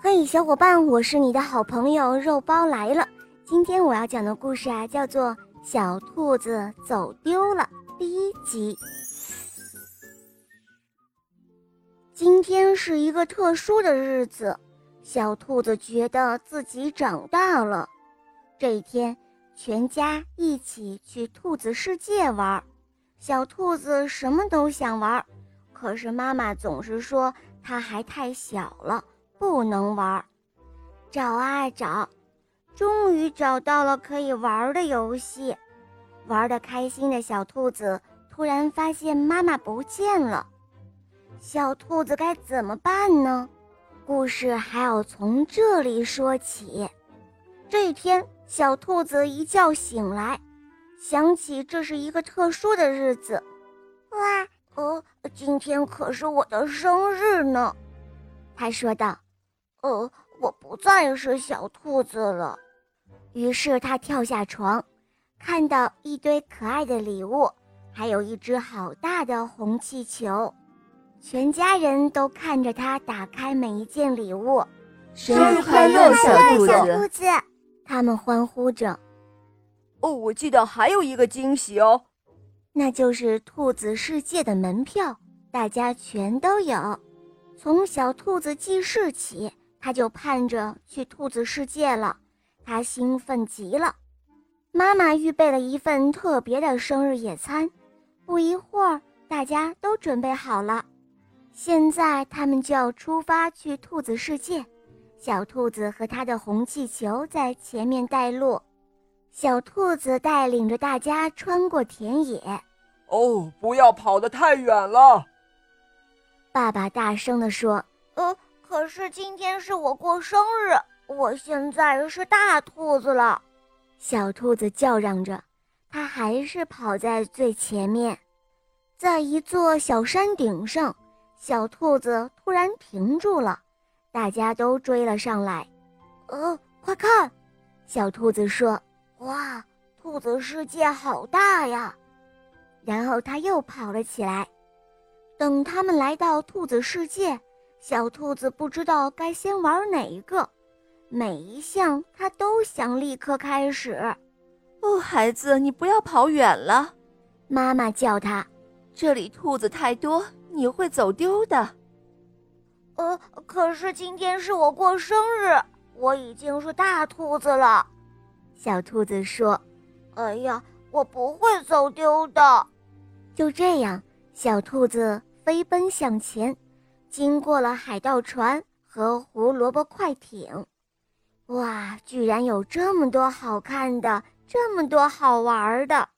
嘿，小伙伴，我是你的好朋友肉包来了。今天我要讲的故事啊，叫做《小兔子走丢了》第一集。今天是一个特殊的日子，小兔子觉得自己长大了。这一天，全家一起去兔子世界玩。小兔子什么都想玩，可是妈妈总是说它还太小了。不能玩，找啊找，终于找到了可以玩的游戏。玩的开心的小兔子突然发现妈妈不见了，小兔子该怎么办呢？故事还要从这里说起。这一天，小兔子一觉醒来，想起这是一个特殊的日子。哇，呃，今天可是我的生日呢，他说道。呃，我不再是小兔子了。于是他跳下床，看到一堆可爱的礼物，还有一只好大的红气球。全家人都看着他打开每一件礼物。生日快乐，小兔子！他们欢呼着。哦，我记得还有一个惊喜哦，那就是兔子世界的门票，大家全都有。从小兔子记事起。他就盼着去兔子世界了，他兴奋极了。妈妈预备了一份特别的生日野餐，不一会儿，大家都准备好了。现在他们就要出发去兔子世界。小兔子和他的红气球在前面带路，小兔子带领着大家穿过田野。哦，不要跑得太远了！爸爸大声地说：“呃。”可是今天是我过生日，我现在是大兔子了。小兔子叫嚷着，它还是跑在最前面。在一座小山顶上，小兔子突然停住了，大家都追了上来。呃，快看！小兔子说：“哇，兔子世界好大呀！”然后它又跑了起来。等他们来到兔子世界。小兔子不知道该先玩哪一个，每一项它都想立刻开始。哦，孩子，你不要跑远了，妈妈叫他。这里兔子太多，你会走丢的。呃，可是今天是我过生日，我已经是大兔子了。小兔子说：“哎呀，我不会走丢的。”就这样，小兔子飞奔向前。经过了海盗船和胡萝卜快艇，哇，居然有这么多好看的，这么多好玩的！